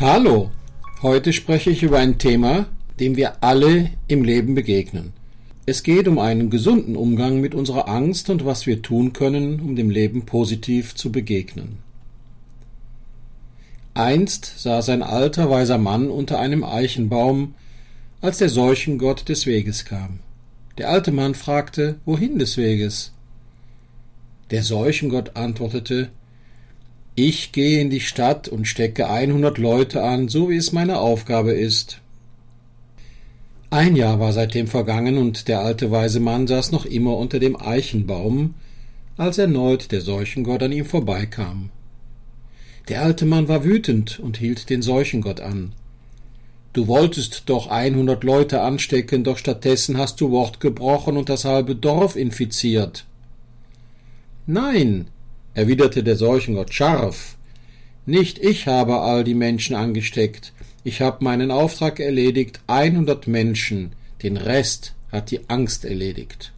Hallo, heute spreche ich über ein Thema, dem wir alle im Leben begegnen. Es geht um einen gesunden Umgang mit unserer Angst und was wir tun können, um dem Leben positiv zu begegnen. Einst saß ein alter weiser Mann unter einem Eichenbaum, als der Seuchengott des Weges kam. Der alte Mann fragte, wohin des Weges? Der Seuchengott antwortete, ich gehe in die Stadt und stecke einhundert Leute an, so wie es meine Aufgabe ist. Ein Jahr war seitdem vergangen und der alte weise Mann saß noch immer unter dem Eichenbaum, als erneut der Seuchengott an ihm vorbeikam. Der alte Mann war wütend und hielt den Seuchengott an. Du wolltest doch einhundert Leute anstecken, doch stattdessen hast du Wort gebrochen und das halbe Dorf infiziert. Nein, erwiderte der Seuchengott scharf. Nicht ich habe all die Menschen angesteckt. Ich habe meinen Auftrag erledigt, einhundert Menschen, den Rest hat die Angst erledigt.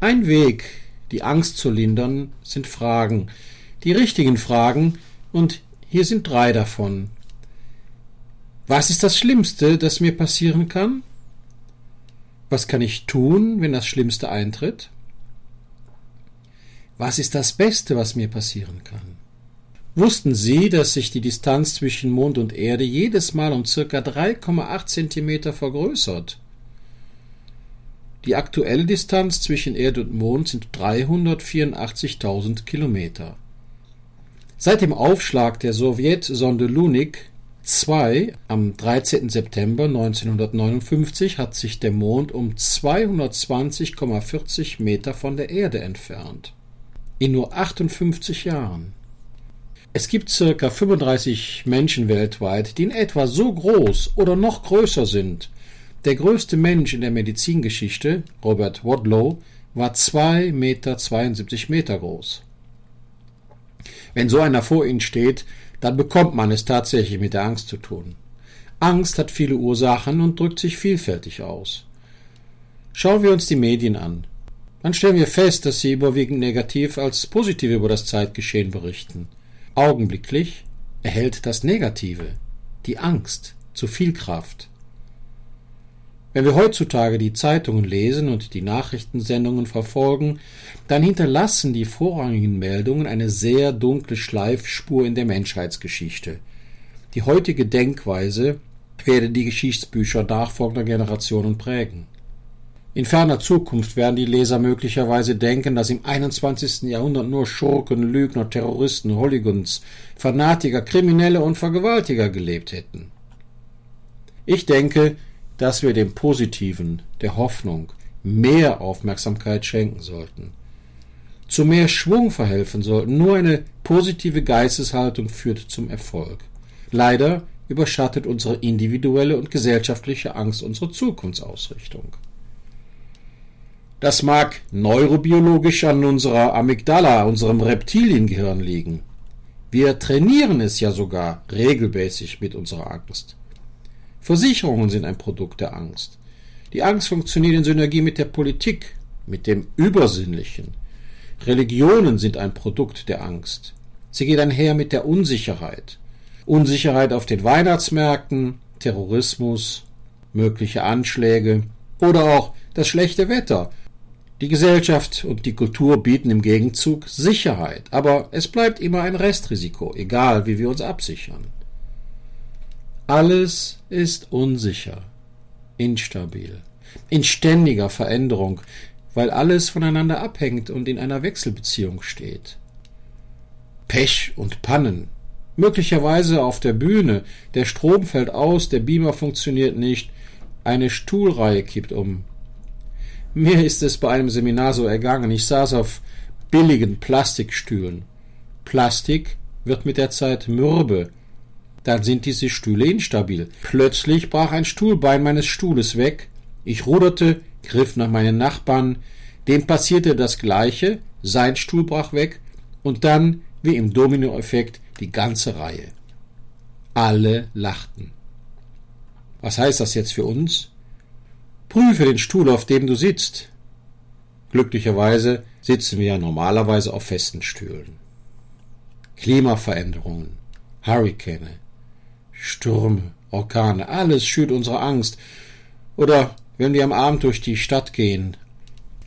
Ein Weg, die Angst zu lindern, sind Fragen, die richtigen Fragen, und hier sind drei davon. Was ist das Schlimmste, das mir passieren kann? Was kann ich tun, wenn das Schlimmste eintritt? Was ist das Beste, was mir passieren kann? Wussten Sie, dass sich die Distanz zwischen Mond und Erde jedes Mal um circa 3,8 Zentimeter vergrößert? Die aktuelle Distanz zwischen Erde und Mond sind 384.000 Kilometer. Seit dem Aufschlag der Sowjetsonde Lunik 2 am 13. September 1959 hat sich der Mond um 220,40 Meter von der Erde entfernt in nur 58 Jahren. Es gibt circa 35 Menschen weltweit, die in etwa so groß oder noch größer sind. Der größte Mensch in der Medizingeschichte, Robert Wadlow, war 2,72 Meter Meter groß. Wenn so einer vor Ihnen steht, dann bekommt man es tatsächlich mit der Angst zu tun. Angst hat viele Ursachen und drückt sich vielfältig aus. Schauen wir uns die Medien an. Dann stellen wir fest, dass sie überwiegend negativ als positiv über das Zeitgeschehen berichten. Augenblicklich erhält das Negative, die Angst, zu viel Kraft. Wenn wir heutzutage die Zeitungen lesen und die Nachrichtensendungen verfolgen, dann hinterlassen die vorrangigen Meldungen eine sehr dunkle Schleifspur in der Menschheitsgeschichte. Die heutige Denkweise werde die Geschichtsbücher nachfolgender Generationen prägen. In ferner Zukunft werden die Leser möglicherweise denken, dass im 21. Jahrhundert nur Schurken, Lügner, Terroristen, Hooligans, Fanatiker, Kriminelle und Vergewaltiger gelebt hätten. Ich denke, dass wir dem Positiven, der Hoffnung, mehr Aufmerksamkeit schenken sollten. Zu mehr Schwung verhelfen sollten. Nur eine positive Geisteshaltung führt zum Erfolg. Leider überschattet unsere individuelle und gesellschaftliche Angst unsere Zukunftsausrichtung. Das mag neurobiologisch an unserer Amygdala, unserem Reptiliengehirn liegen. Wir trainieren es ja sogar regelmäßig mit unserer Angst. Versicherungen sind ein Produkt der Angst. Die Angst funktioniert in Synergie mit der Politik, mit dem Übersinnlichen. Religionen sind ein Produkt der Angst. Sie geht einher mit der Unsicherheit. Unsicherheit auf den Weihnachtsmärkten, Terrorismus, mögliche Anschläge oder auch das schlechte Wetter, die Gesellschaft und die Kultur bieten im Gegenzug Sicherheit, aber es bleibt immer ein Restrisiko, egal wie wir uns absichern. Alles ist unsicher, instabil, in ständiger Veränderung, weil alles voneinander abhängt und in einer Wechselbeziehung steht. Pech und Pannen, möglicherweise auf der Bühne, der Strom fällt aus, der Beamer funktioniert nicht, eine Stuhlreihe kippt um, mir ist es bei einem Seminar so ergangen. Ich saß auf billigen Plastikstühlen. Plastik wird mit der Zeit mürbe. Dann sind diese Stühle instabil. Plötzlich brach ein Stuhlbein meines Stuhles weg. Ich ruderte, griff nach meinen Nachbarn. Dem passierte das Gleiche. Sein Stuhl brach weg. Und dann, wie im Dominoeffekt, die ganze Reihe. Alle lachten. Was heißt das jetzt für uns? Prüfe den Stuhl, auf dem du sitzt. Glücklicherweise sitzen wir ja normalerweise auf festen Stühlen. Klimaveränderungen, Hurrikane, Stürme, Orkane, alles schürt unsere Angst. Oder wenn wir am Abend durch die Stadt gehen,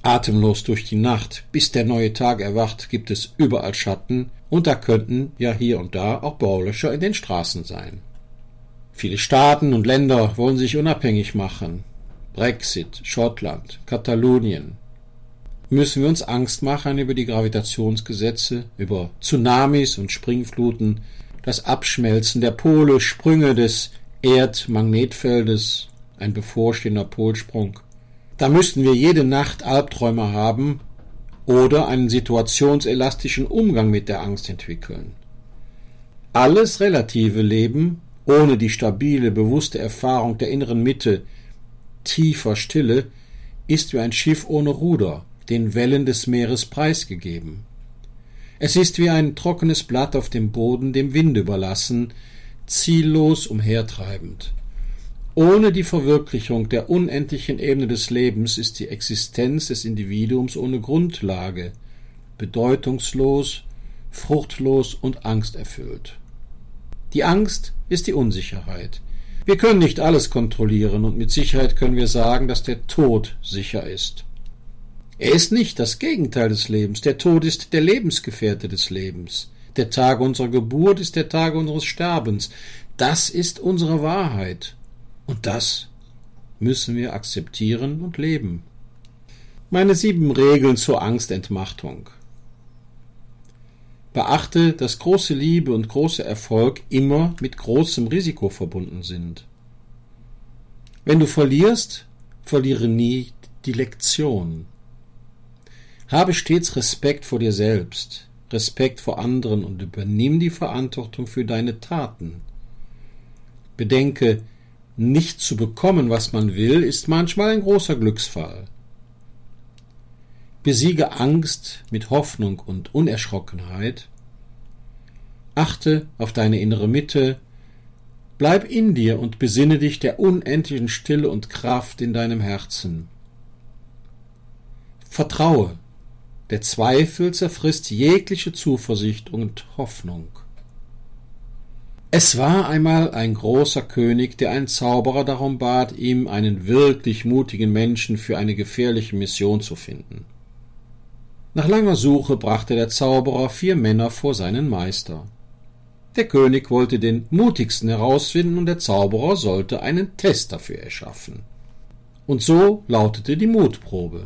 atemlos durch die Nacht, bis der neue Tag erwacht, gibt es überall Schatten, und da könnten ja hier und da auch Baulöscher in den Straßen sein. Viele Staaten und Länder wollen sich unabhängig machen. Brexit, Schottland, Katalonien. Müssen wir uns Angst machen über die Gravitationsgesetze, über Tsunamis und Springfluten, das Abschmelzen der Pole, Sprünge des Erdmagnetfeldes, ein bevorstehender Polsprung. Da müssten wir jede Nacht Albträume haben oder einen situationselastischen Umgang mit der Angst entwickeln. Alles relative Leben ohne die stabile, bewusste Erfahrung der inneren Mitte, tiefer Stille, ist wie ein Schiff ohne Ruder, den Wellen des Meeres preisgegeben. Es ist wie ein trockenes Blatt auf dem Boden dem Wind überlassen, ziellos umhertreibend. Ohne die Verwirklichung der unendlichen Ebene des Lebens ist die Existenz des Individuums ohne Grundlage, bedeutungslos, fruchtlos und angsterfüllt. Die Angst ist die Unsicherheit. Wir können nicht alles kontrollieren und mit Sicherheit können wir sagen, dass der Tod sicher ist. Er ist nicht das Gegenteil des Lebens. Der Tod ist der Lebensgefährte des Lebens. Der Tag unserer Geburt ist der Tag unseres Sterbens. Das ist unsere Wahrheit. Und das müssen wir akzeptieren und leben. Meine sieben Regeln zur Angstentmachtung. Beachte, dass große Liebe und großer Erfolg immer mit großem Risiko verbunden sind. Wenn du verlierst, verliere nie die Lektion. Habe stets Respekt vor dir selbst, Respekt vor anderen und übernimm die Verantwortung für deine Taten. Bedenke, nicht zu bekommen, was man will, ist manchmal ein großer Glücksfall. Besiege Angst mit Hoffnung und Unerschrockenheit. Achte auf deine innere Mitte. Bleib in dir und besinne dich der unendlichen Stille und Kraft in deinem Herzen. Vertraue, der Zweifel zerfrisst jegliche Zuversicht und Hoffnung. Es war einmal ein großer König, der einen Zauberer darum bat, ihm einen wirklich mutigen Menschen für eine gefährliche Mission zu finden. Nach langer Suche brachte der Zauberer vier Männer vor seinen Meister. Der König wollte den mutigsten herausfinden und der Zauberer sollte einen Test dafür erschaffen. Und so lautete die Mutprobe.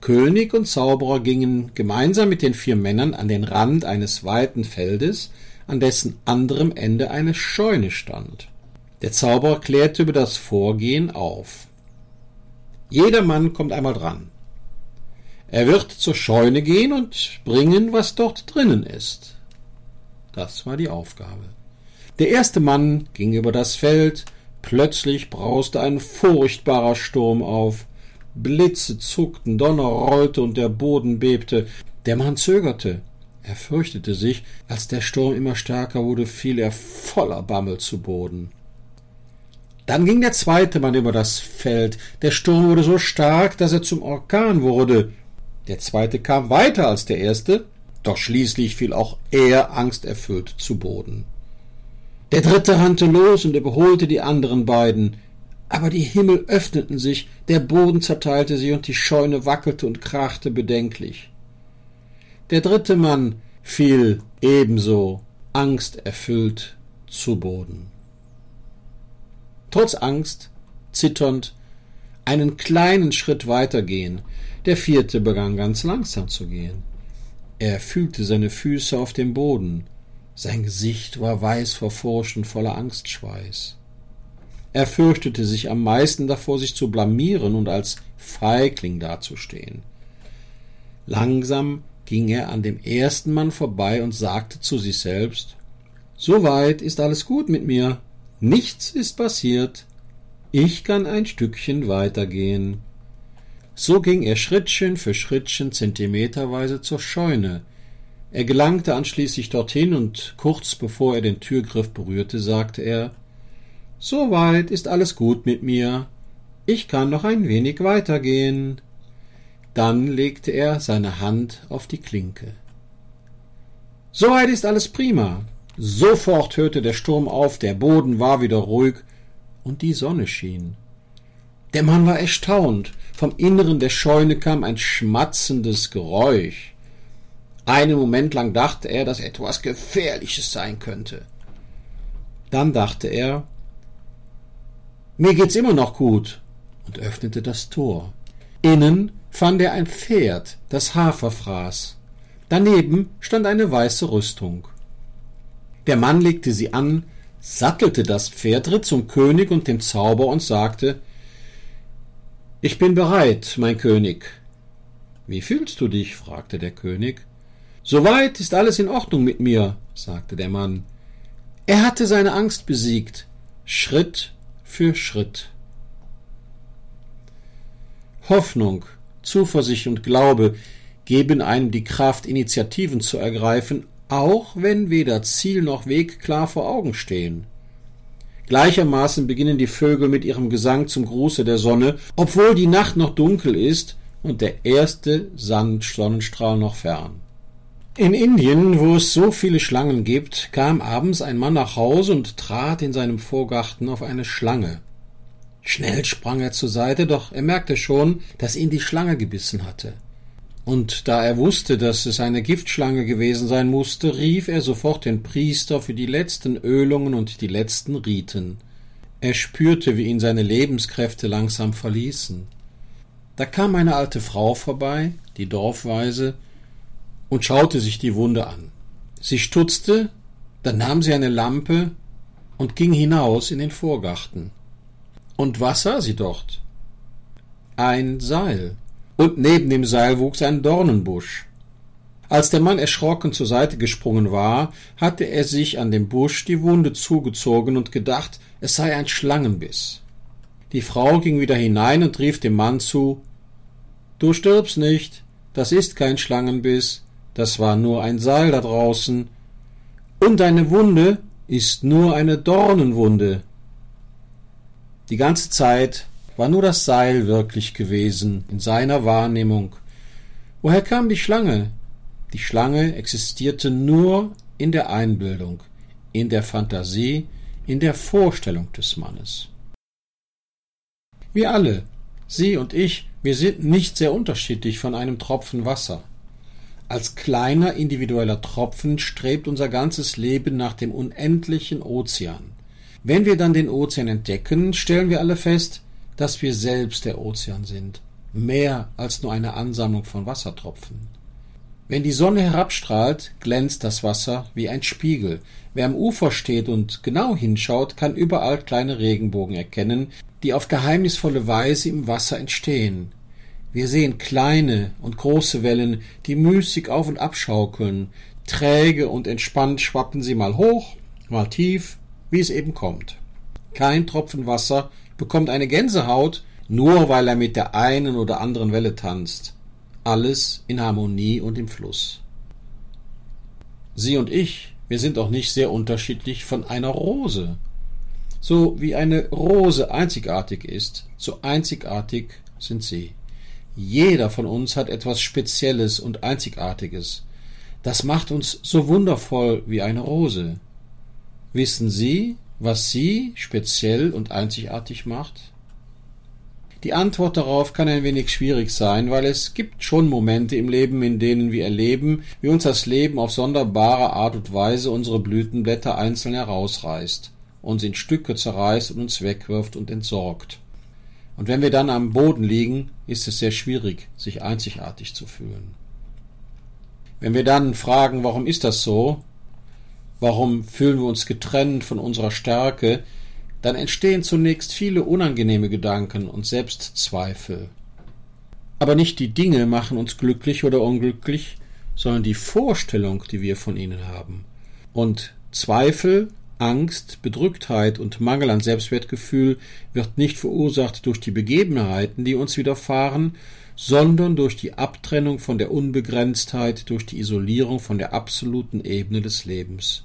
König und Zauberer gingen gemeinsam mit den vier Männern an den Rand eines weiten Feldes, an dessen anderem Ende eine Scheune stand. Der Zauberer klärte über das Vorgehen auf. Jeder Mann kommt einmal dran. Er wird zur Scheune gehen und bringen, was dort drinnen ist. Das war die Aufgabe. Der erste Mann ging über das Feld, plötzlich brauste ein furchtbarer Sturm auf, Blitze zuckten, Donner rollte und der Boden bebte. Der Mann zögerte. Er fürchtete sich, als der Sturm immer stärker wurde, fiel er voller Bammel zu Boden. Dann ging der zweite Mann über das Feld. Der Sturm wurde so stark, dass er zum Orkan wurde. Der zweite kam weiter als der erste, doch schließlich fiel auch er angsterfüllt zu Boden. Der dritte rannte los und überholte die anderen beiden aber die Himmel öffneten sich, der Boden zerteilte sich und die Scheune wackelte und krachte bedenklich. Der dritte Mann fiel ebenso angsterfüllt zu Boden. Trotz Angst, zitternd, einen kleinen Schritt weitergehen, der vierte begann ganz langsam zu gehen. Er fühlte seine Füße auf dem Boden, sein Gesicht war weiß vor Furcht und voller Angstschweiß. Er fürchtete sich am meisten davor, sich zu blamieren und als Feigling dazustehen. Langsam ging er an dem ersten Mann vorbei und sagte zu sich selbst Soweit ist alles gut mit mir. Nichts ist passiert. Ich kann ein Stückchen weitergehen. So ging er Schrittchen für Schrittchen zentimeterweise zur Scheune. Er gelangte anschließend dorthin und kurz bevor er den Türgriff berührte, sagte er Soweit ist alles gut mit mir. Ich kann noch ein wenig weitergehen. Dann legte er seine Hand auf die Klinke. Soweit ist alles prima. Sofort hörte der Sturm auf, der Boden war wieder ruhig und die Sonne schien. Der Mann war erstaunt. Vom Inneren der Scheune kam ein schmatzendes Geräusch. Einen Moment lang dachte er, dass etwas Gefährliches sein könnte. Dann dachte er, mir geht's immer noch gut und öffnete das Tor. Innen fand er ein Pferd, das Hafer fraß. Daneben stand eine weiße Rüstung. Der Mann legte sie an, sattelte das Pferd, ritt zum König und dem Zauber und sagte Ich bin bereit, mein König. Wie fühlst du dich? fragte der König. Soweit ist alles in Ordnung mit mir, sagte der Mann. Er hatte seine Angst besiegt, Schritt für Schritt. Hoffnung, Zuversicht und Glaube geben einem die Kraft, Initiativen zu ergreifen, auch wenn weder Ziel noch Weg klar vor Augen stehen. Gleichermaßen beginnen die Vögel mit ihrem Gesang zum Gruße der Sonne, obwohl die Nacht noch dunkel ist und der erste Sonnenstrahl noch fern. In Indien, wo es so viele Schlangen gibt, kam abends ein Mann nach Hause und trat in seinem Vorgarten auf eine Schlange. Schnell sprang er zur Seite, doch er merkte schon, dass ihn die Schlange gebissen hatte. Und da er wusste, dass es eine Giftschlange gewesen sein musste, rief er sofort den Priester für die letzten Ölungen und die letzten Riten. Er spürte, wie ihn seine Lebenskräfte langsam verließen. Da kam eine alte Frau vorbei, die Dorfweise, und schaute sich die Wunde an. Sie stutzte, dann nahm sie eine Lampe und ging hinaus in den Vorgarten. Und was sah sie dort? Ein Seil. Und neben dem Seil wuchs ein Dornenbusch. Als der Mann erschrocken zur Seite gesprungen war, hatte er sich an dem Busch die Wunde zugezogen und gedacht, es sei ein Schlangenbiss. Die Frau ging wieder hinein und rief dem Mann zu Du stirbst nicht, das ist kein Schlangenbiss, das war nur ein Seil da draußen, und deine Wunde ist nur eine Dornenwunde. Die ganze Zeit war nur das Seil wirklich gewesen in seiner Wahrnehmung. Woher kam die Schlange? Die Schlange existierte nur in der Einbildung, in der Fantasie, in der Vorstellung des Mannes. Wir alle, Sie und ich, wir sind nicht sehr unterschiedlich von einem Tropfen Wasser. Als kleiner individueller Tropfen strebt unser ganzes Leben nach dem unendlichen Ozean. Wenn wir dann den Ozean entdecken, stellen wir alle fest, dass wir selbst der Ozean sind, mehr als nur eine Ansammlung von Wassertropfen. Wenn die Sonne herabstrahlt, glänzt das Wasser wie ein Spiegel. Wer am Ufer steht und genau hinschaut, kann überall kleine Regenbogen erkennen, die auf geheimnisvolle Weise im Wasser entstehen. Wir sehen kleine und große Wellen, die müßig auf und abschaukeln. Träge und entspannt schwappen sie mal hoch, mal tief, wie es eben kommt. Kein Tropfen Wasser bekommt eine Gänsehaut, nur weil er mit der einen oder anderen Welle tanzt. Alles in Harmonie und im Fluss. Sie und ich, wir sind auch nicht sehr unterschiedlich von einer Rose. So wie eine Rose einzigartig ist, so einzigartig sind sie. Jeder von uns hat etwas Spezielles und Einzigartiges. Das macht uns so wundervoll wie eine Rose. Wissen Sie, was Sie speziell und einzigartig macht? Die Antwort darauf kann ein wenig schwierig sein, weil es gibt schon Momente im Leben, in denen wir erleben, wie uns das Leben auf sonderbare Art und Weise unsere Blütenblätter einzeln herausreißt, uns in Stücke zerreißt und uns wegwirft und entsorgt. Und wenn wir dann am Boden liegen, ist es sehr schwierig, sich einzigartig zu fühlen. Wenn wir dann fragen, warum ist das so? Warum fühlen wir uns getrennt von unserer Stärke? Dann entstehen zunächst viele unangenehme Gedanken und Selbstzweifel. Aber nicht die Dinge machen uns glücklich oder unglücklich, sondern die Vorstellung, die wir von ihnen haben. Und Zweifel Angst, Bedrücktheit und Mangel an Selbstwertgefühl wird nicht verursacht durch die Begebenheiten, die uns widerfahren, sondern durch die Abtrennung von der Unbegrenztheit, durch die Isolierung von der absoluten Ebene des Lebens.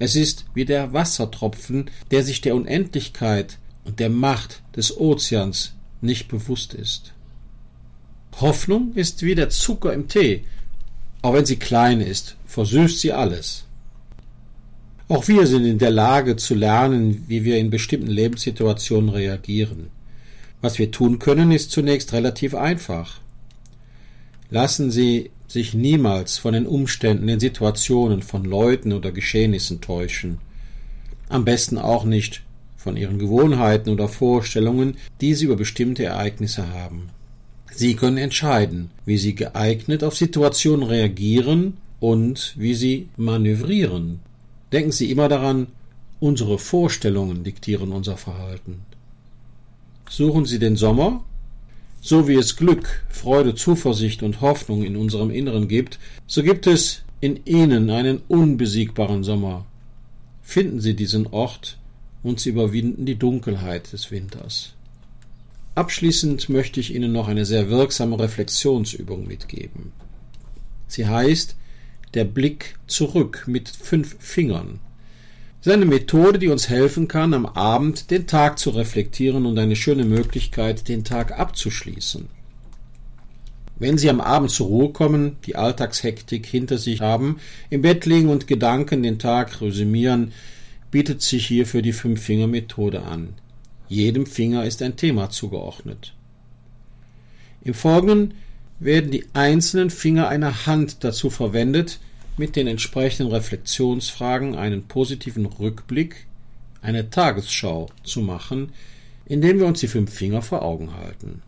Es ist wie der Wassertropfen, der sich der Unendlichkeit und der Macht des Ozeans nicht bewusst ist. Hoffnung ist wie der Zucker im Tee. Auch wenn sie klein ist, versüßt sie alles. Auch wir sind in der Lage zu lernen, wie wir in bestimmten Lebenssituationen reagieren. Was wir tun können, ist zunächst relativ einfach. Lassen Sie sich niemals von den Umständen, den Situationen, von Leuten oder Geschehnissen täuschen. Am besten auch nicht von Ihren Gewohnheiten oder Vorstellungen, die Sie über bestimmte Ereignisse haben. Sie können entscheiden, wie Sie geeignet auf Situationen reagieren und wie Sie manövrieren. Denken Sie immer daran, unsere Vorstellungen diktieren unser Verhalten. Suchen Sie den Sommer? So wie es Glück, Freude, Zuversicht und Hoffnung in unserem Inneren gibt, so gibt es in Ihnen einen unbesiegbaren Sommer. Finden Sie diesen Ort und Sie überwinden die Dunkelheit des Winters. Abschließend möchte ich Ihnen noch eine sehr wirksame Reflexionsübung mitgeben. Sie heißt der Blick zurück mit fünf Fingern. Das ist eine Methode, die uns helfen kann, am Abend den Tag zu reflektieren und eine schöne Möglichkeit, den Tag abzuschließen. Wenn Sie am Abend zur Ruhe kommen, die Alltagshektik hinter sich haben, im Bett liegen und Gedanken den Tag resümieren, bietet sich hierfür die Fünf-Finger-Methode an. Jedem Finger ist ein Thema zugeordnet. Im Folgenden werden die einzelnen Finger einer Hand dazu verwendet, mit den entsprechenden Reflexionsfragen einen positiven Rückblick, eine Tagesschau zu machen, indem wir uns die fünf Finger vor Augen halten.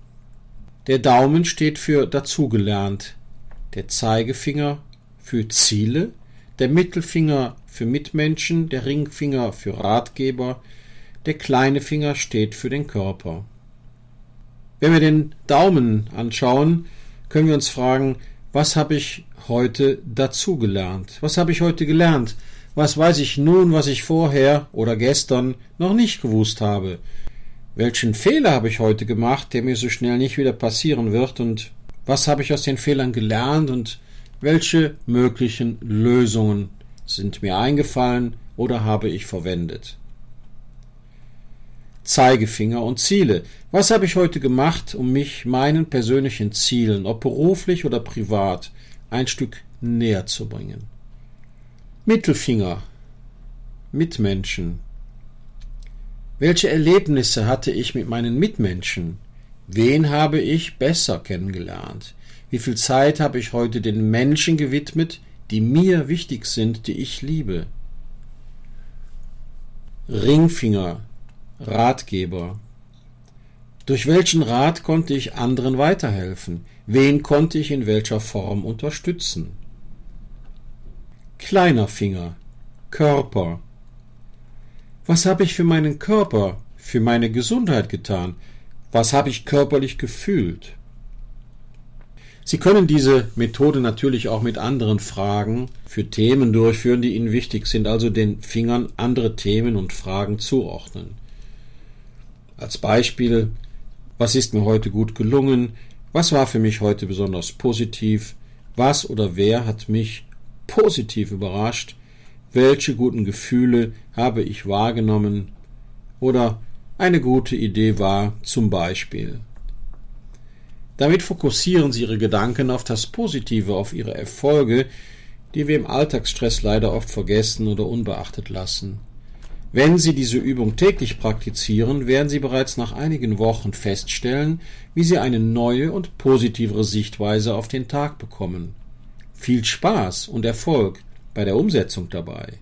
Der Daumen steht für dazugelernt, der Zeigefinger für Ziele, der Mittelfinger für Mitmenschen, der Ringfinger für Ratgeber, der kleine Finger steht für den Körper. Wenn wir den Daumen anschauen, können wir uns fragen, was habe ich heute dazugelernt? Was habe ich heute gelernt? Was weiß ich nun, was ich vorher oder gestern noch nicht gewusst habe? Welchen Fehler habe ich heute gemacht, der mir so schnell nicht wieder passieren wird? Und was habe ich aus den Fehlern gelernt und welche möglichen Lösungen sind mir eingefallen oder habe ich verwendet? Zeigefinger und Ziele. Was habe ich heute gemacht, um mich meinen persönlichen Zielen, ob beruflich oder privat, ein Stück näher zu bringen? Mittelfinger. Mitmenschen. Welche Erlebnisse hatte ich mit meinen Mitmenschen? Wen habe ich besser kennengelernt? Wie viel Zeit habe ich heute den Menschen gewidmet, die mir wichtig sind, die ich liebe? Ringfinger, Ratgeber. Durch welchen Rat konnte ich anderen weiterhelfen? Wen konnte ich in welcher Form unterstützen? Kleiner Finger, Körper. Was habe ich für meinen Körper, für meine Gesundheit getan? Was habe ich körperlich gefühlt? Sie können diese Methode natürlich auch mit anderen Fragen für Themen durchführen, die Ihnen wichtig sind, also den Fingern andere Themen und Fragen zuordnen. Als Beispiel, was ist mir heute gut gelungen? Was war für mich heute besonders positiv? Was oder wer hat mich positiv überrascht? Welche guten Gefühle habe ich wahrgenommen? Oder eine gute Idee war zum Beispiel. Damit fokussieren Sie Ihre Gedanken auf das Positive, auf Ihre Erfolge, die wir im Alltagsstress leider oft vergessen oder unbeachtet lassen. Wenn Sie diese Übung täglich praktizieren, werden Sie bereits nach einigen Wochen feststellen, wie Sie eine neue und positivere Sichtweise auf den Tag bekommen. Viel Spaß und Erfolg bei der Umsetzung dabei.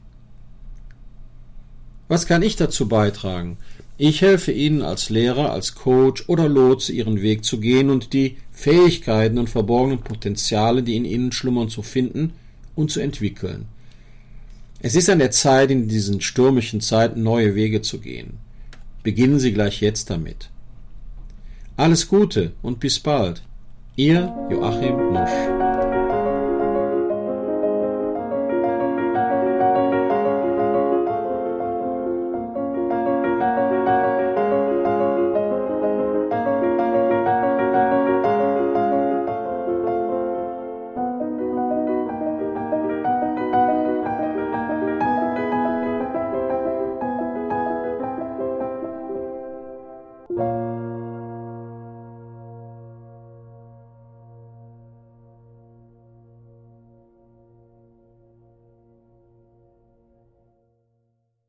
Was kann ich dazu beitragen? Ich helfe Ihnen als Lehrer, als Coach oder Lotse Ihren Weg zu gehen und die Fähigkeiten und verborgenen Potenziale, die in Ihnen schlummern, zu finden und zu entwickeln. Es ist an der Zeit, in diesen stürmischen Zeiten neue Wege zu gehen. Beginnen Sie gleich jetzt damit. Alles Gute und bis bald. Ihr Joachim Nusch.